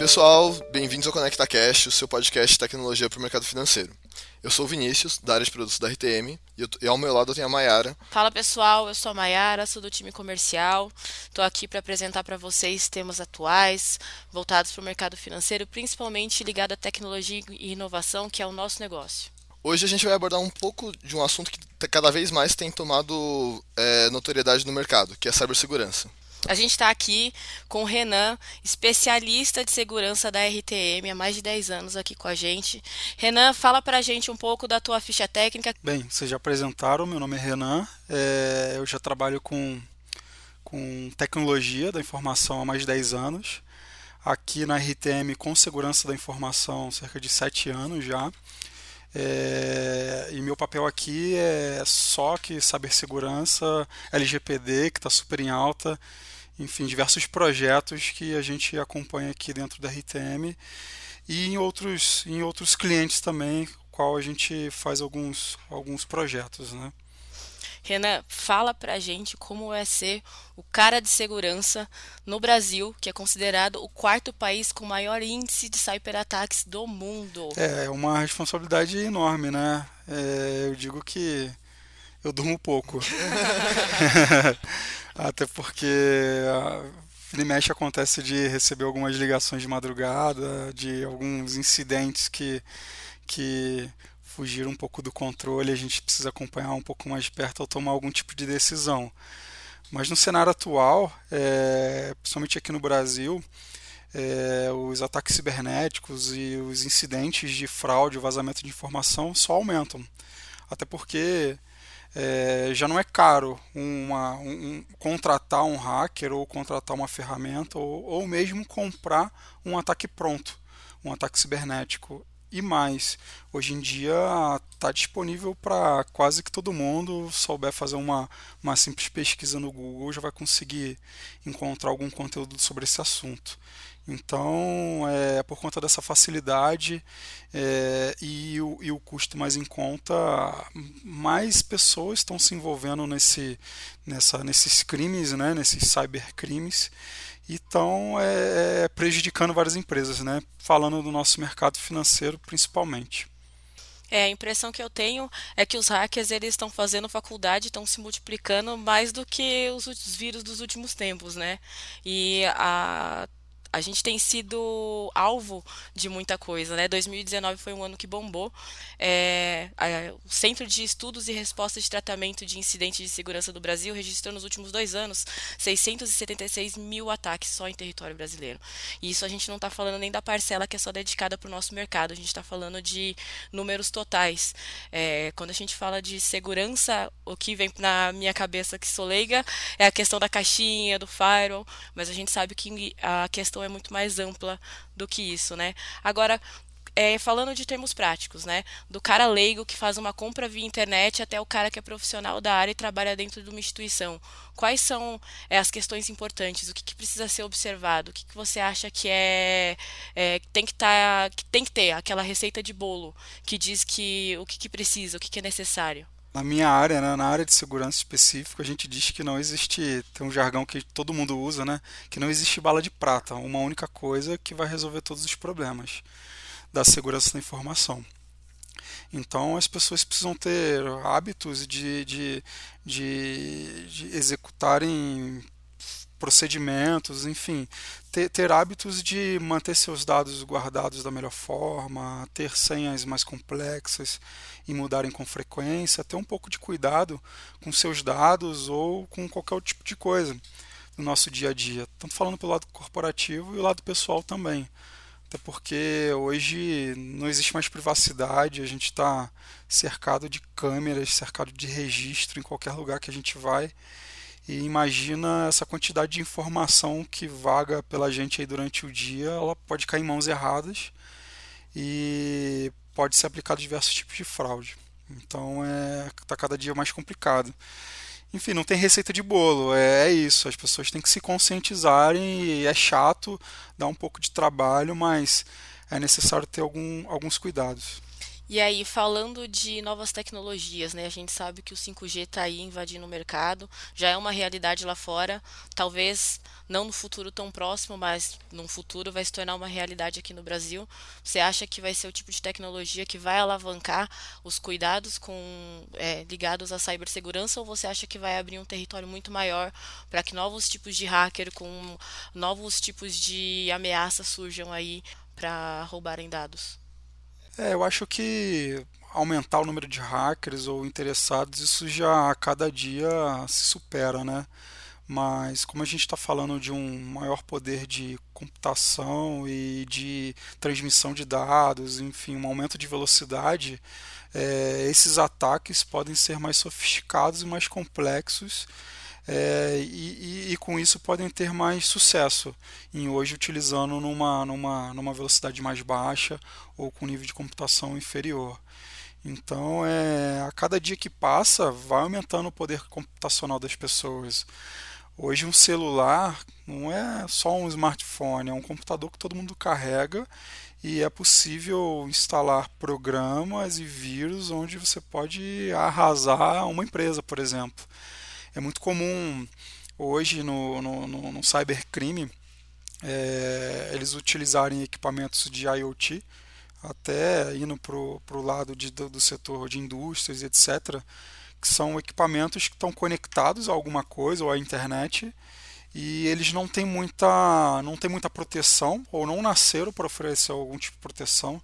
pessoal, bem-vindos ao ConectaCast, o seu podcast de tecnologia para o mercado financeiro. Eu sou o Vinícius, da área de produtos da RTM, e, eu, e ao meu lado eu tenho a Mayara. Fala pessoal, eu sou a Mayara, sou do time comercial. Estou aqui para apresentar para vocês temas atuais voltados para o mercado financeiro, principalmente ligado à tecnologia e inovação, que é o nosso negócio. Hoje a gente vai abordar um pouco de um assunto que cada vez mais tem tomado é, notoriedade no mercado, que é a cibersegurança. A gente está aqui com o Renan, especialista de segurança da RTM, há mais de 10 anos aqui com a gente. Renan, fala para a gente um pouco da tua ficha técnica. Bem, vocês já apresentaram, meu nome é Renan, é, eu já trabalho com, com tecnologia da informação há mais de 10 anos. Aqui na RTM com segurança da informação cerca de 7 anos já. É, e meu papel aqui é SOC, cibersegurança, LGPD, que está super em alta, enfim, diversos projetos que a gente acompanha aqui dentro da RTM e em outros, em outros clientes também, qual a gente faz alguns, alguns projetos, né? Renan, fala pra gente como é ser o cara de segurança no Brasil, que é considerado o quarto país com maior índice de cyberataques do mundo. É, é uma responsabilidade enorme, né? É, eu digo que eu durmo pouco. Até porque a mexe acontece de receber algumas ligações de madrugada, de alguns incidentes que, que fugir um pouco do controle, a gente precisa acompanhar um pouco mais de perto ao tomar algum tipo de decisão. Mas no cenário atual, é, principalmente aqui no Brasil, é, os ataques cibernéticos e os incidentes de fraude, vazamento de informação só aumentam. Até porque é, já não é caro uma, um, contratar um hacker ou contratar uma ferramenta ou, ou mesmo comprar um ataque pronto, um ataque cibernético e mais. Hoje em dia está disponível para quase que todo mundo. Souber fazer uma, uma simples pesquisa no Google, já vai conseguir encontrar algum conteúdo sobre esse assunto. Então, é, por conta dessa facilidade é, e, o, e o custo mais em conta, mais pessoas estão se envolvendo nesse, nessa, nesses crimes, né, nesses cybercrimes e estão é, é, prejudicando várias empresas, né? falando do nosso mercado financeiro principalmente. É, a impressão que eu tenho é que os hackers eles estão fazendo faculdade, estão se multiplicando mais do que os, vírus dos últimos tempos, né? E a a gente tem sido alvo de muita coisa, né? 2019 foi um ano que bombou. É, a, o Centro de Estudos e Respostas de Tratamento de Incidentes de Segurança do Brasil registrou nos últimos dois anos 676 mil ataques só em território brasileiro. E isso a gente não está falando nem da parcela que é só dedicada para o nosso mercado, a gente está falando de números totais. É, quando a gente fala de segurança, o que vem na minha cabeça que sou leiga é a questão da caixinha, do firewall, mas a gente sabe que a questão é muito mais ampla do que isso, né? Agora, é, falando de termos práticos, né? Do cara leigo que faz uma compra via internet até o cara que é profissional da área e trabalha dentro de uma instituição. Quais são é, as questões importantes? O que, que, precisa ser observado? O que, que você acha que é, é tem que tá, que tem que ter aquela receita de bolo que diz que o que, que precisa, o que, que é necessário? Na minha área, né, na área de segurança específica, a gente diz que não existe, tem um jargão que todo mundo usa, né, que não existe bala de prata, uma única coisa que vai resolver todos os problemas da segurança da informação. Então as pessoas precisam ter hábitos de, de, de, de executarem procedimentos, enfim, ter, ter, hábitos de manter seus dados guardados da melhor forma, ter senhas mais complexas e mudarem com frequência, ter um pouco de cuidado com seus dados ou com qualquer tipo de coisa no nosso dia a dia. Estamos falando pelo lado corporativo e o lado pessoal também. Até porque hoje não existe mais privacidade, a gente está cercado de câmeras, cercado de registro em qualquer lugar que a gente vai. E imagina essa quantidade de informação que vaga pela gente aí durante o dia, ela pode cair em mãos erradas e pode ser aplicado diversos tipos de fraude. Então é tá cada dia mais complicado. Enfim, não tem receita de bolo, é, é isso. As pessoas têm que se conscientizarem e é chato, dá um pouco de trabalho, mas é necessário ter algum, alguns cuidados. E aí, falando de novas tecnologias, né? A gente sabe que o 5G está aí invadindo o mercado, já é uma realidade lá fora. Talvez não no futuro tão próximo, mas no futuro vai se tornar uma realidade aqui no Brasil. Você acha que vai ser o tipo de tecnologia que vai alavancar os cuidados com é, ligados à cibersegurança, ou você acha que vai abrir um território muito maior para que novos tipos de hacker com novos tipos de ameaças surjam aí para roubarem dados? É, eu acho que aumentar o número de hackers ou interessados, isso já a cada dia se supera, né? Mas como a gente está falando de um maior poder de computação e de transmissão de dados, enfim, um aumento de velocidade, é, esses ataques podem ser mais sofisticados e mais complexos é, e, e, e, com isso podem ter mais sucesso em hoje utilizando numa, numa, numa velocidade mais baixa ou com nível de computação inferior. Então, é, a cada dia que passa, vai aumentando o poder computacional das pessoas. Hoje, um celular não é só um smartphone, é um computador que todo mundo carrega e é possível instalar programas e vírus onde você pode arrasar uma empresa, por exemplo. É muito comum hoje no, no, no, no cybercrime é, eles utilizarem equipamentos de IoT, até indo para o lado de, do, do setor de indústrias, etc., que são equipamentos que estão conectados a alguma coisa ou à internet e eles não têm muita, não têm muita proteção ou não nasceram para oferecer algum tipo de proteção.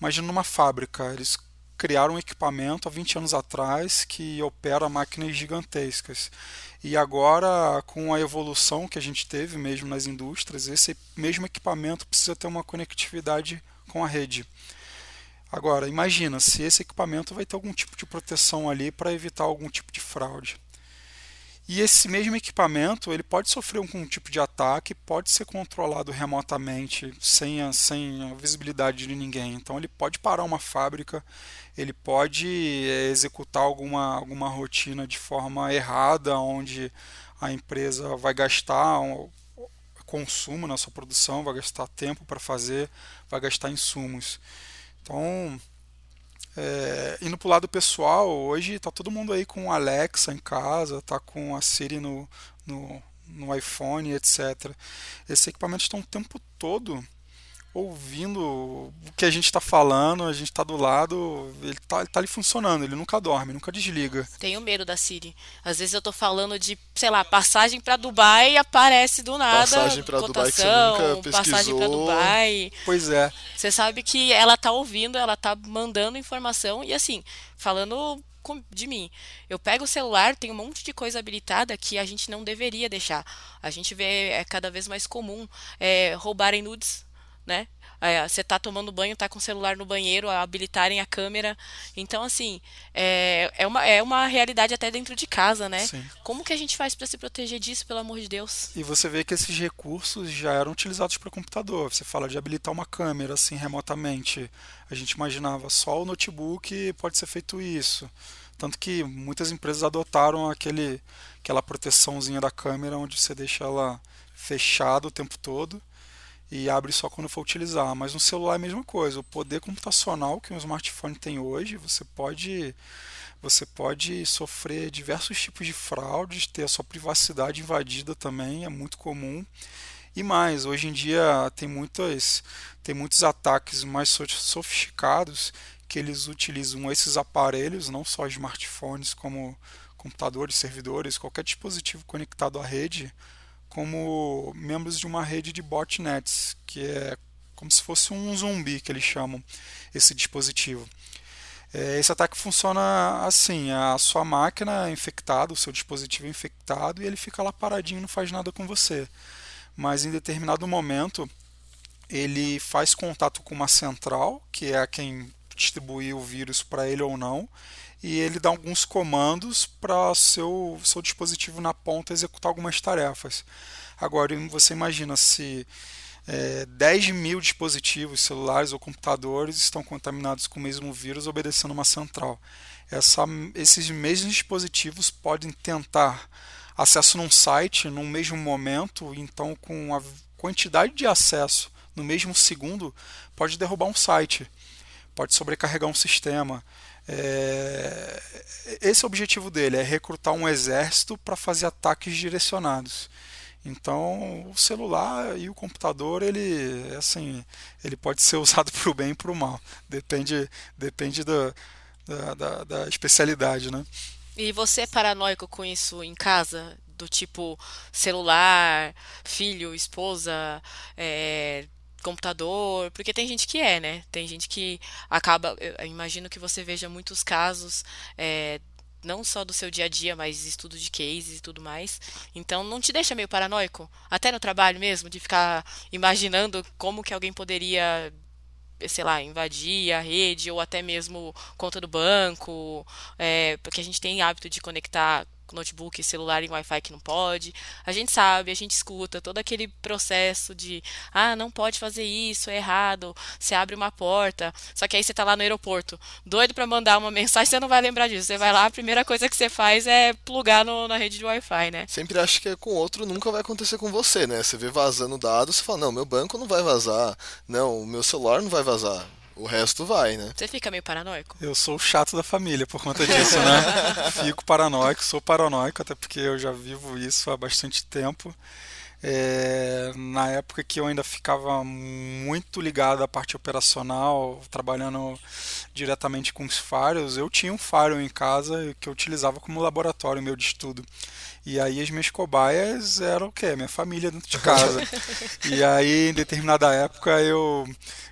Imagina numa fábrica, eles criaram um equipamento há 20 anos atrás que opera máquinas gigantescas. E agora, com a evolução que a gente teve mesmo nas indústrias, esse mesmo equipamento precisa ter uma conectividade com a rede. Agora, imagina se esse equipamento vai ter algum tipo de proteção ali para evitar algum tipo de fraude. E esse mesmo equipamento ele pode sofrer algum tipo de ataque, pode ser controlado remotamente, sem a, sem a visibilidade de ninguém. Então ele pode parar uma fábrica, ele pode é, executar alguma, alguma rotina de forma errada, onde a empresa vai gastar um, consumo na sua produção, vai gastar tempo para fazer, vai gastar insumos. Então é, indo para o lado pessoal, hoje está todo mundo aí com Alexa em casa, está com a Siri no, no, no iPhone, etc. Esses equipamentos estão o tempo todo ouvindo o que a gente está falando, a gente está do lado, ele está tá ali funcionando, ele nunca dorme, nunca desliga. Tenho medo da Siri. Às vezes eu estou falando de, sei lá, passagem para Dubai e aparece do nada. Passagem para Dubai que você nunca pesquisou. Passagem para Dubai. Pois é. Você sabe que ela está ouvindo, ela está mandando informação e assim, falando de mim. Eu pego o celular, tem um monte de coisa habilitada que a gente não deveria deixar. A gente vê é cada vez mais comum é, roubarem nudes né? É, você tá tomando banho, tá com o celular no banheiro, habilitarem a câmera. Então, assim, é, é, uma, é uma realidade até dentro de casa, né? Sim. Como que a gente faz para se proteger disso, pelo amor de Deus? E você vê que esses recursos já eram utilizados para computador. Você fala de habilitar uma câmera, assim, remotamente. A gente imaginava só o notebook pode ser feito isso. Tanto que muitas empresas adotaram aquele, aquela proteçãozinha da câmera onde você deixa ela fechada o tempo todo e abre só quando for utilizar. Mas no celular é a mesma coisa. O poder computacional que um smartphone tem hoje, você pode você pode sofrer diversos tipos de fraudes, ter a sua privacidade invadida também, é muito comum. E mais, hoje em dia tem muitas tem muitos ataques mais sofisticados que eles utilizam esses aparelhos, não só smartphones, como computadores, servidores, qualquer dispositivo conectado à rede, como membros de uma rede de botnets, que é como se fosse um zumbi que eles chamam esse dispositivo. É, esse ataque funciona assim: a sua máquina é infectada, o seu dispositivo é infectado e ele fica lá paradinho, não faz nada com você. Mas em determinado momento ele faz contato com uma central, que é quem distribui o vírus para ele ou não, e ele dá alguns comandos para seu, seu dispositivo na ponta executar algumas tarefas. Agora, você imagina se é, 10 mil dispositivos celulares ou computadores estão contaminados com o mesmo vírus obedecendo uma central. Essa, esses mesmos dispositivos podem tentar acesso num site no mesmo momento, então com a quantidade de acesso no mesmo segundo pode derrubar um site pode sobrecarregar um sistema. É, esse é o objetivo dele, é recrutar um exército para fazer ataques direcionados. Então, o celular e o computador, ele, assim, ele pode ser usado para o bem e para o mal. Depende, depende da, da, da, da especialidade, né? E você é paranoico com isso em casa? Do tipo celular, filho, esposa, é, computador, porque tem gente que é, né? Tem gente que acaba. Eu imagino que você veja muitos casos é, não só do seu dia a dia, mas estudo de cases e tudo mais. Então não te deixa meio paranoico, até no trabalho mesmo, de ficar imaginando como que alguém poderia, sei lá, invadir a rede ou até mesmo conta do banco, é, porque a gente tem hábito de conectar notebook, celular em Wi-Fi que não pode. A gente sabe, a gente escuta todo aquele processo de ah, não pode fazer isso, é errado, você abre uma porta. Só que aí você tá lá no aeroporto, doido para mandar uma mensagem, você não vai lembrar disso. Você vai lá, a primeira coisa que você faz é plugar no, na rede de Wi-Fi, né? Sempre acho que é com outro, nunca vai acontecer com você, né? Você vê vazando dados, você fala, não, meu banco não vai vazar, não, meu celular não vai vazar. O resto vai, né? Você fica meio paranoico? Eu sou o chato da família por conta disso, né? Fico paranoico, sou paranoico, até porque eu já vivo isso há bastante tempo. É, na época que eu ainda ficava muito ligado à parte operacional, trabalhando diretamente com os faros, eu tinha um faro em casa que eu utilizava como laboratório meu de estudo. E aí as minhas cobaias eram o quê? Minha família dentro de casa. e aí, em determinada época, eu,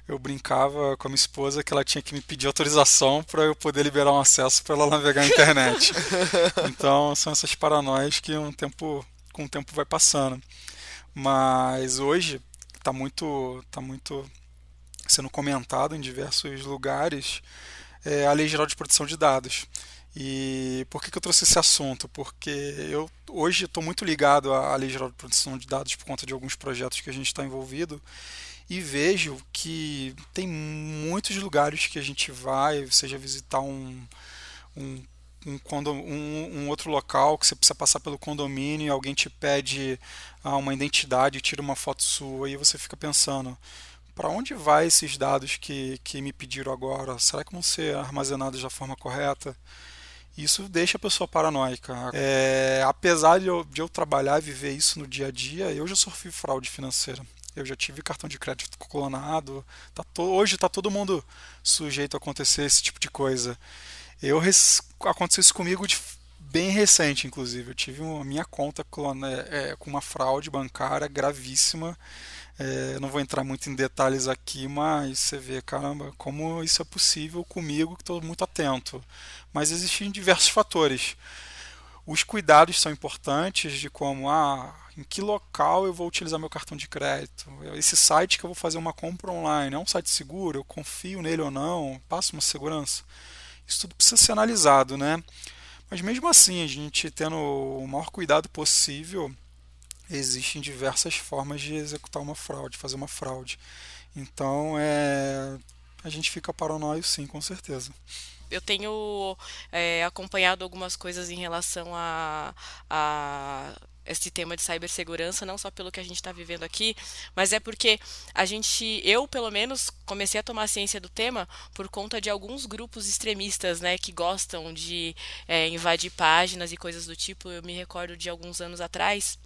eu brincava com a minha esposa que ela tinha que me pedir autorização para eu poder liberar um acesso para ela navegar na internet. então, são essas paranoias que um tempo, com o tempo vai passando. Mas hoje está muito, tá muito sendo comentado em diversos lugares é, a Lei Geral de Proteção de Dados. E por que, que eu trouxe esse assunto? Porque eu hoje estou muito ligado à Lei Geral de Proteção de Dados por conta de alguns projetos que a gente está envolvido e vejo que tem muitos lugares que a gente vai, seja visitar um, um um, um, um, outro local que você precisa passar pelo condomínio e alguém te pede ah, uma identidade, tira uma foto sua e você fica pensando para onde vai esses dados que, que me pediram agora? Será que vão ser armazenados da forma correta? Isso deixa a pessoa paranoica. É, apesar de eu, de eu trabalhar e viver isso no dia a dia, eu já sofri fraude financeira. Eu já tive cartão de crédito clonado. Tá to, hoje está todo mundo sujeito a acontecer esse tipo de coisa. Eu aconteceu isso comigo de bem recente, inclusive. Eu tive uma minha conta clone, é, com uma fraude bancária gravíssima. É, não vou entrar muito em detalhes aqui, mas você vê, caramba, como isso é possível comigo, que estou muito atento. Mas existem diversos fatores. Os cuidados são importantes de como, ah, em que local eu vou utilizar meu cartão de crédito? Esse site que eu vou fazer uma compra online é um site seguro? Eu confio nele ou não? Passa uma segurança? Isso tudo precisa ser analisado, né? Mas mesmo assim, a gente tendo o maior cuidado possível, existem diversas formas de executar uma fraude, fazer uma fraude. Então, é, a gente fica paranoico sim, com certeza eu tenho é, acompanhado algumas coisas em relação a, a esse tema de cibersegurança, não só pelo que a gente está vivendo aqui, mas é porque a gente, eu pelo menos, comecei a tomar ciência do tema por conta de alguns grupos extremistas, né, que gostam de é, invadir páginas e coisas do tipo. Eu me recordo de alguns anos atrás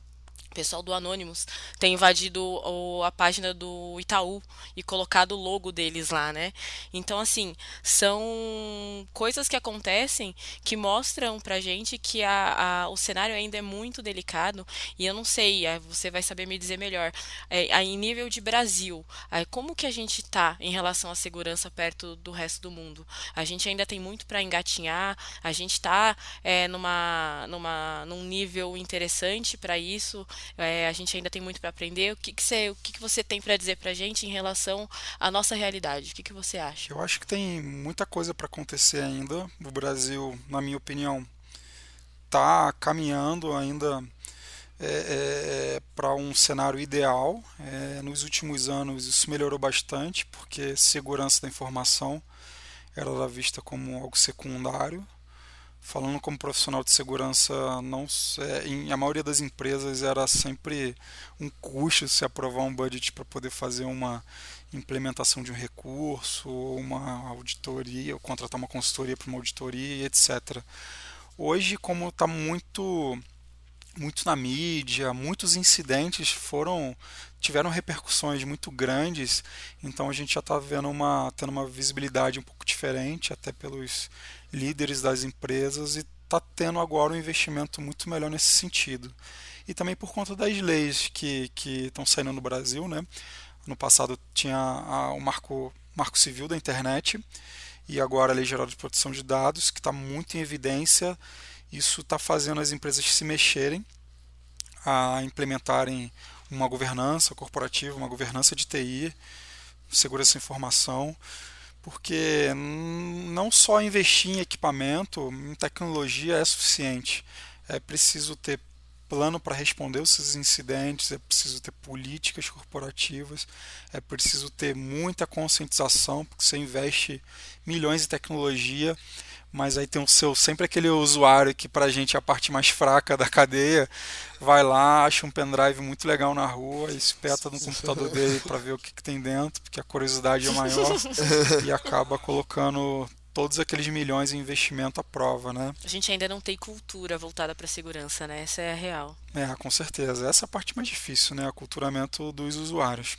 o pessoal do Anonymous tem invadido o, a página do Itaú e colocado o logo deles lá, né? Então, assim, são coisas que acontecem que mostram pra gente que a, a, o cenário ainda é muito delicado e eu não sei, você vai saber me dizer melhor. É, em nível de Brasil, é, como que a gente tá em relação à segurança perto do resto do mundo? A gente ainda tem muito para engatinhar, a gente tá é, numa, numa, num nível interessante para isso. É, a gente ainda tem muito para aprender. O que, que, você, o que, que você tem para dizer para a gente em relação à nossa realidade? O que, que você acha? Eu acho que tem muita coisa para acontecer ainda. O Brasil, na minha opinião, está caminhando ainda é, é, para um cenário ideal. É, nos últimos anos isso melhorou bastante, porque segurança da informação era vista como algo secundário falando como profissional de segurança, não é, em a maioria das empresas era sempre um custo se aprovar um budget para poder fazer uma implementação de um recurso, uma auditoria, ou contratar uma consultoria para uma auditoria, etc. Hoje, como está muito muito na mídia, muitos incidentes foram tiveram repercussões muito grandes, então a gente já está vendo uma tendo uma visibilidade um pouco diferente, até pelos líderes das empresas e está tendo agora um investimento muito melhor nesse sentido. E também por conta das leis que estão saindo no Brasil, né? No passado tinha a, o marco, marco civil da internet e agora a Lei Geral de Proteção de Dados, que está muito em evidência. Isso está fazendo as empresas se mexerem a implementarem uma governança corporativa, uma governança de TI, segurança da informação, porque não só investir em equipamento, em tecnologia é suficiente. É preciso ter plano para responder esses incidentes, é preciso ter políticas corporativas, é preciso ter muita conscientização, porque você investe milhões em tecnologia, mas aí tem o seu sempre aquele usuário que para a gente é a parte mais fraca da cadeia, vai lá, acha um pendrive muito legal na rua, espeta no computador dele para ver o que, que tem dentro, porque a curiosidade é maior e acaba colocando todos aqueles milhões em investimento à prova, né? A gente ainda não tem cultura voltada para a segurança, né? Essa é a real. É, com certeza. Essa é a parte mais difícil, né? Aculturamento dos usuários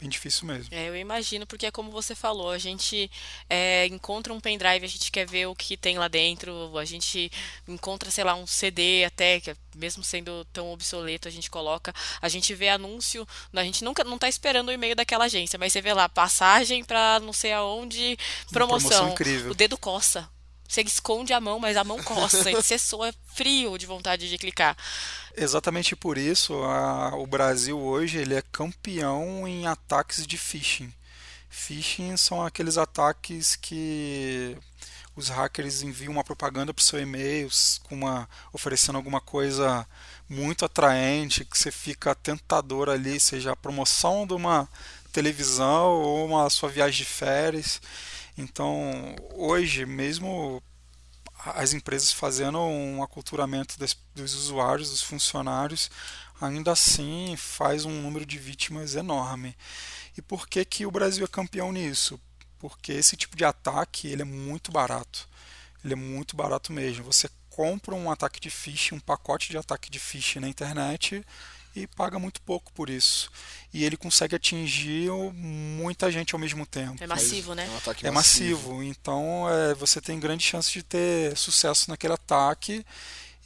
bem difícil mesmo. É, eu imagino, porque é como você falou, a gente é, encontra um pendrive, a gente quer ver o que tem lá dentro, a gente encontra, sei lá, um CD até, que mesmo sendo tão obsoleto, a gente coloca, a gente vê anúncio, a gente nunca não está esperando o e-mail daquela agência, mas você vê lá, passagem para não sei aonde, promoção, promoção incrível. o dedo coça. Você esconde a mão, mas a mão coça, você soa frio de vontade de clicar. Exatamente por isso, a, o Brasil hoje ele é campeão em ataques de phishing. Phishing são aqueles ataques que os hackers enviam uma propaganda para o seu e-mail com uma, oferecendo alguma coisa muito atraente, que você fica tentador ali, seja a promoção de uma televisão ou uma sua viagem de férias. Então, hoje, mesmo as empresas fazendo um aculturamento dos usuários, dos funcionários, ainda assim faz um número de vítimas enorme. E por que, que o Brasil é campeão nisso? Porque esse tipo de ataque ele é muito barato. Ele é muito barato mesmo. Você compra um ataque de phishing, um pacote de ataque de phishing na internet e paga muito pouco por isso. E ele consegue atingir muita gente ao mesmo tempo. É massivo, né? É, um ataque é massivo. massivo. Então é, você tem grande chance de ter sucesso naquele ataque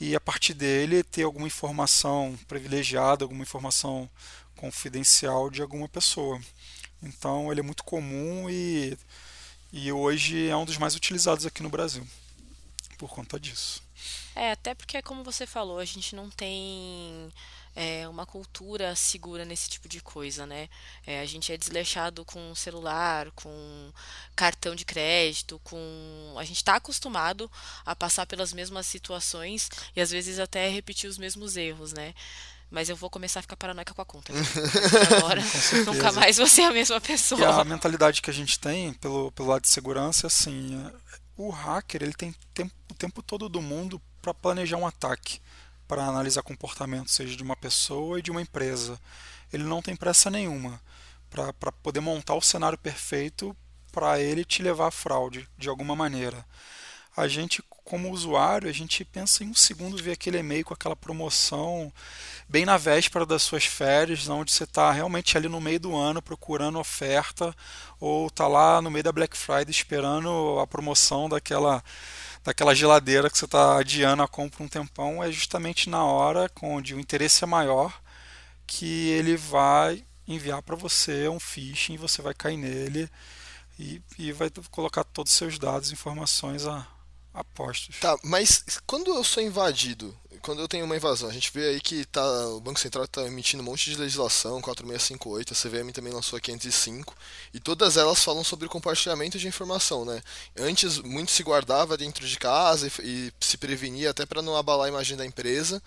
e a partir dele ter alguma informação privilegiada, alguma informação confidencial de alguma pessoa. Então ele é muito comum e, e hoje é um dos mais utilizados aqui no Brasil por conta disso. É, até porque, como você falou, a gente não tem é, uma cultura segura nesse tipo de coisa, né? É, a gente é desleixado com celular, com cartão de crédito, com. A gente está acostumado a passar pelas mesmas situações e às vezes até repetir os mesmos erros, né? Mas eu vou começar a ficar paranoica com a conta. Agora, nunca mais vou ser a mesma pessoa. E a mentalidade que a gente tem pelo, pelo lado de segurança é assim: o hacker ele tem tempo, o tempo todo do mundo para planejar um ataque para analisar comportamento, seja de uma pessoa e de uma empresa. Ele não tem pressa nenhuma para poder montar o cenário perfeito para ele te levar à fraude de alguma maneira. A gente, como usuário, a gente pensa em um segundo ver aquele e-mail com aquela promoção bem na véspera das suas férias, onde você está realmente ali no meio do ano procurando oferta, ou está lá no meio da Black Friday esperando a promoção daquela daquela geladeira que você está adiando a compra um tempão, é justamente na hora onde o interesse é maior que ele vai enviar para você um phishing, você vai cair nele e, e vai colocar todos os seus dados e informações a postos. Tá, mas quando eu sou invadido, quando eu tenho uma invasão, a gente vê aí que tá, o Banco Central está emitindo um monte de legislação, 4658, a CVM também lançou a 505, e todas elas falam sobre compartilhamento de informação, né? Antes muito se guardava dentro de casa e, e se prevenia até para não abalar a imagem da empresa,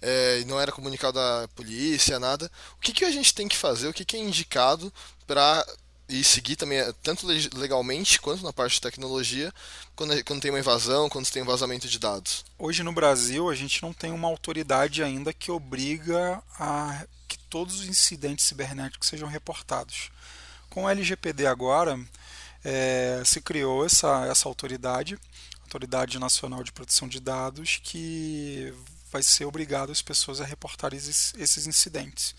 é, não era comunicado à polícia, nada. O que, que a gente tem que fazer, o que, que é indicado para e seguir também, eh, tanto legalmente quanto na parte de tecnologia, quando, quando tem uma invasão, quando tem um vazamento de dados? Hoje no Brasil, a gente não tem uma autoridade ainda que obriga a que todos os incidentes cibernéticos sejam reportados. Com o LGPD agora, é, se criou essa, essa autoridade, Autoridade Nacional de Proteção de Dados, que vai ser obrigado as pessoas a reportar esses, esses incidentes.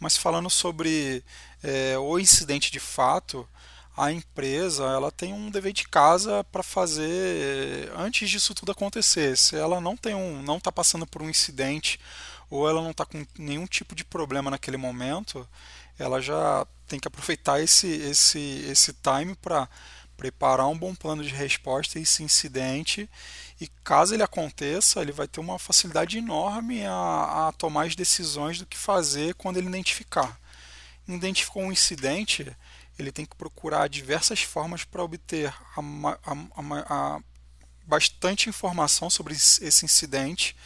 Mas falando sobre é, o incidente de fato, a empresa ela tem um dever de casa para fazer antes disso tudo acontecer. Se ela não tem um, não está passando por um incidente ou ela não está com nenhum tipo de problema naquele momento, ela já tem que aproveitar esse esse esse time para preparar um bom plano de resposta a esse incidente e caso ele aconteça, ele vai ter uma facilidade enorme a, a tomar as decisões do que fazer quando ele identificar. Identificou um incidente, ele tem que procurar diversas formas para obter a, a, a, bastante informação sobre esse incidente,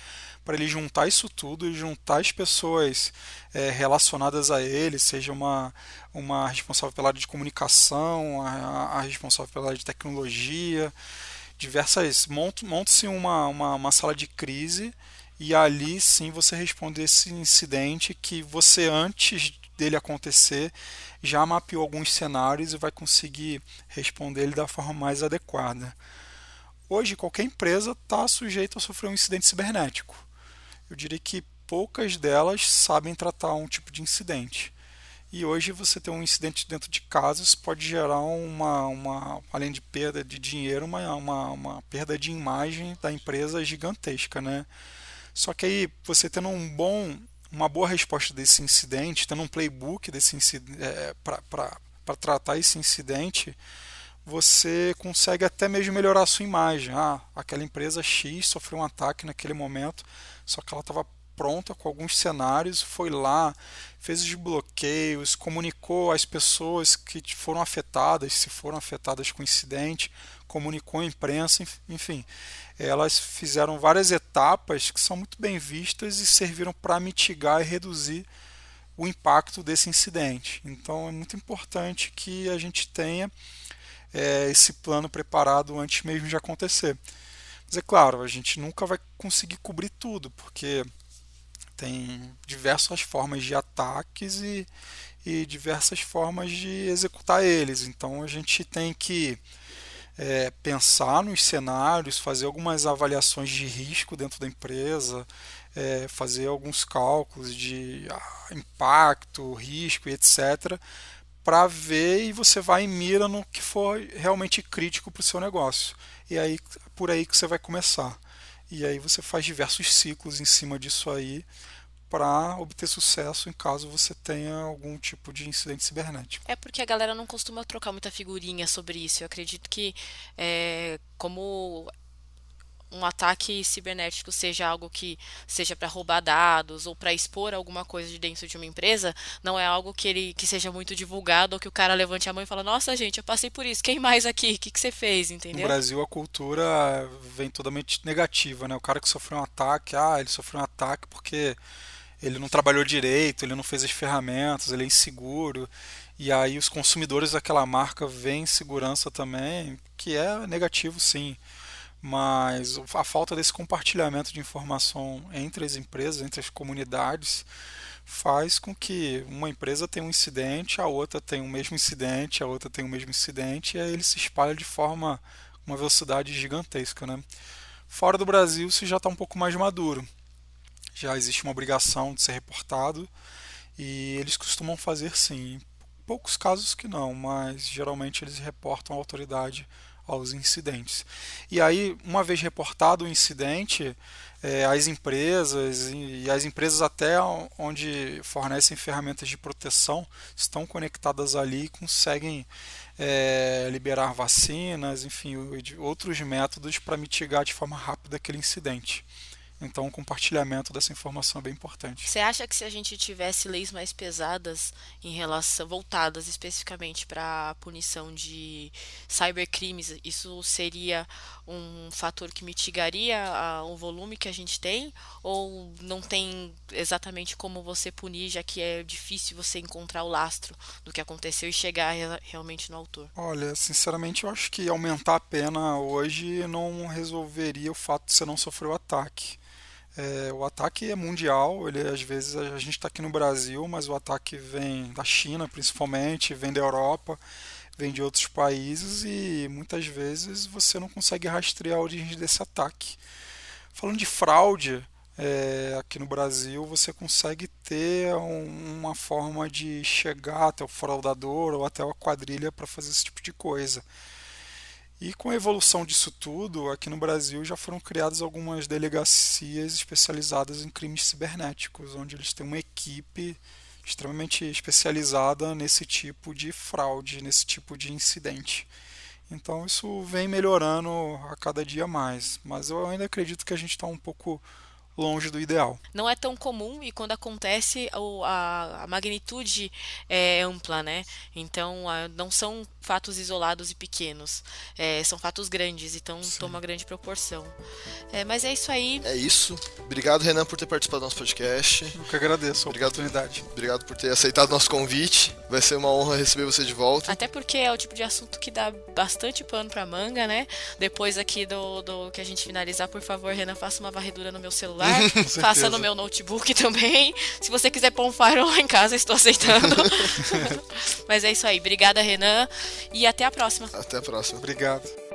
para ele juntar isso tudo e juntar as pessoas é, relacionadas a ele, seja uma, uma responsável pela área de comunicação, a, responsável pela área de tecnologia, diversas. Monta-se uma, uma, uma sala de crise e ali sim você responde esse incidente que você antes dele acontecer já mapeou alguns cenários e vai conseguir responder ele da forma mais adequada. Hoje, qualquer empresa está sujeita a sofrer um incidente cibernético. Eu diria que poucas delas sabem tratar um tipo de incidente. E hoje você ter um incidente dentro de casa pode gerar uma, uma além de perda de dinheiro, uma, uma, uma perda de imagem da empresa gigantesca, né? Só que aí você tendo um bom uma boa resposta desse incidente, tendo um playbook desse é, para tratar esse incidente, você consegue até mesmo melhorar a sua imagem. Ah, aquela empresa X sofreu um ataque naquele momento, só que ela estava pronta com alguns cenários, foi lá, fez os bloqueios, comunicou às pessoas que foram afetadas, se foram afetadas com o incidente, comunicou à imprensa, enfim. Elas fizeram várias etapas que são muito bem vistas e serviram para mitigar e reduzir o impacto desse incidente. Então é muito importante que a gente tenha é, esse plano preparado antes mesmo de acontecer. Mas é claro, a gente nunca vai conseguir cobrir tudo, porque tem diversas formas de ataques e, e diversas formas de executar eles. Então a gente tem que é, pensar nos cenários, fazer algumas avaliações de risco dentro da empresa, é, fazer alguns cálculos de ah, impacto, risco e etc. para ver e você vai e mira no que for realmente crítico para o seu negócio. E aí por aí que você vai começar. E aí você faz diversos ciclos em cima disso aí para obter sucesso em caso você tenha algum tipo de incidente cibernético. É porque a galera não costuma trocar muita figurinha sobre isso. Eu acredito que é, como um ataque cibernético seja algo que seja para roubar dados ou para expor alguma coisa de dentro de uma empresa, não é algo que ele que seja muito divulgado ou que o cara levante a mão e fala: "Nossa, gente, eu passei por isso. Quem mais aqui? O que, que você fez?", entendeu? No Brasil a cultura vem totalmente negativa, né? O cara que sofreu um ataque, ah, ele sofreu um ataque porque ele não trabalhou direito, ele não fez as ferramentas, ele é inseguro. E aí os consumidores daquela marca veem segurança também, que é negativo sim mas a falta desse compartilhamento de informação entre as empresas, entre as comunidades, faz com que uma empresa tenha um incidente, a outra tenha o mesmo incidente, a outra tenha o mesmo incidente, e aí ele se espalha de forma, uma velocidade gigantesca. Né? Fora do Brasil, isso já está um pouco mais maduro. Já existe uma obrigação de ser reportado, e eles costumam fazer sim. Poucos casos que não, mas geralmente eles reportam à autoridade aos incidentes. E aí, uma vez reportado o incidente, é, as empresas e as empresas até onde fornecem ferramentas de proteção estão conectadas ali e conseguem é, liberar vacinas, enfim, outros métodos para mitigar de forma rápida aquele incidente. Então, o compartilhamento dessa informação é bem importante. Você acha que se a gente tivesse leis mais pesadas em relação voltadas especificamente para a punição de cybercrimes, isso seria um fator que mitigaria a, o volume que a gente tem ou não tem exatamente como você punir, já que é difícil você encontrar o lastro do que aconteceu e chegar realmente no autor? Olha, sinceramente, eu acho que aumentar a pena hoje não resolveria o fato de você não sofrer o ataque É, o ataque é mundial, ele às vezes a gente está aqui no Brasil, mas o ataque vem da China principalmente, vem da Europa, vem de outros países e muitas vezes você não consegue rastrear a origem desse ataque. Falando de fraude, é, aqui no Brasil você consegue ter um, uma forma de chegar até o fraudador ou até a quadrilha para fazer esse tipo de coisa. E com a evolução disso tudo, aqui no Brasil já foram criadas algumas delegacias especializadas em crimes cibernéticos, onde eles têm uma equipe extremamente especializada nesse tipo de fraude, nesse tipo de incidente. Então isso vem melhorando a cada dia mais, mas eu ainda acredito que a gente está um pouco longe do ideal. Não é tão comum e quando acontece a, a magnitude é ampla, né? Então não são fatos isolados e pequenos, é, são fatos grandes, então Sim. toma grande proporção. É, mas é isso aí. É isso. Obrigado, Renan, por ter participado do nosso podcast. Eu que agradeço a obrigado, oportunidade. Obrigado por ter aceitado nosso convite. Vai ser uma honra receber você de volta. Até porque é o tipo de assunto que dá bastante pano pra manga, né? Depois aqui do, do que a gente finalizar, por favor, Renan, faça uma varredura no meu celular faça no meu notebook também. Se você quiser pôr um fire lá em casa, estou aceitando. Mas é isso aí. Obrigada, Renan. E até a próxima. Até a próxima. Obrigado.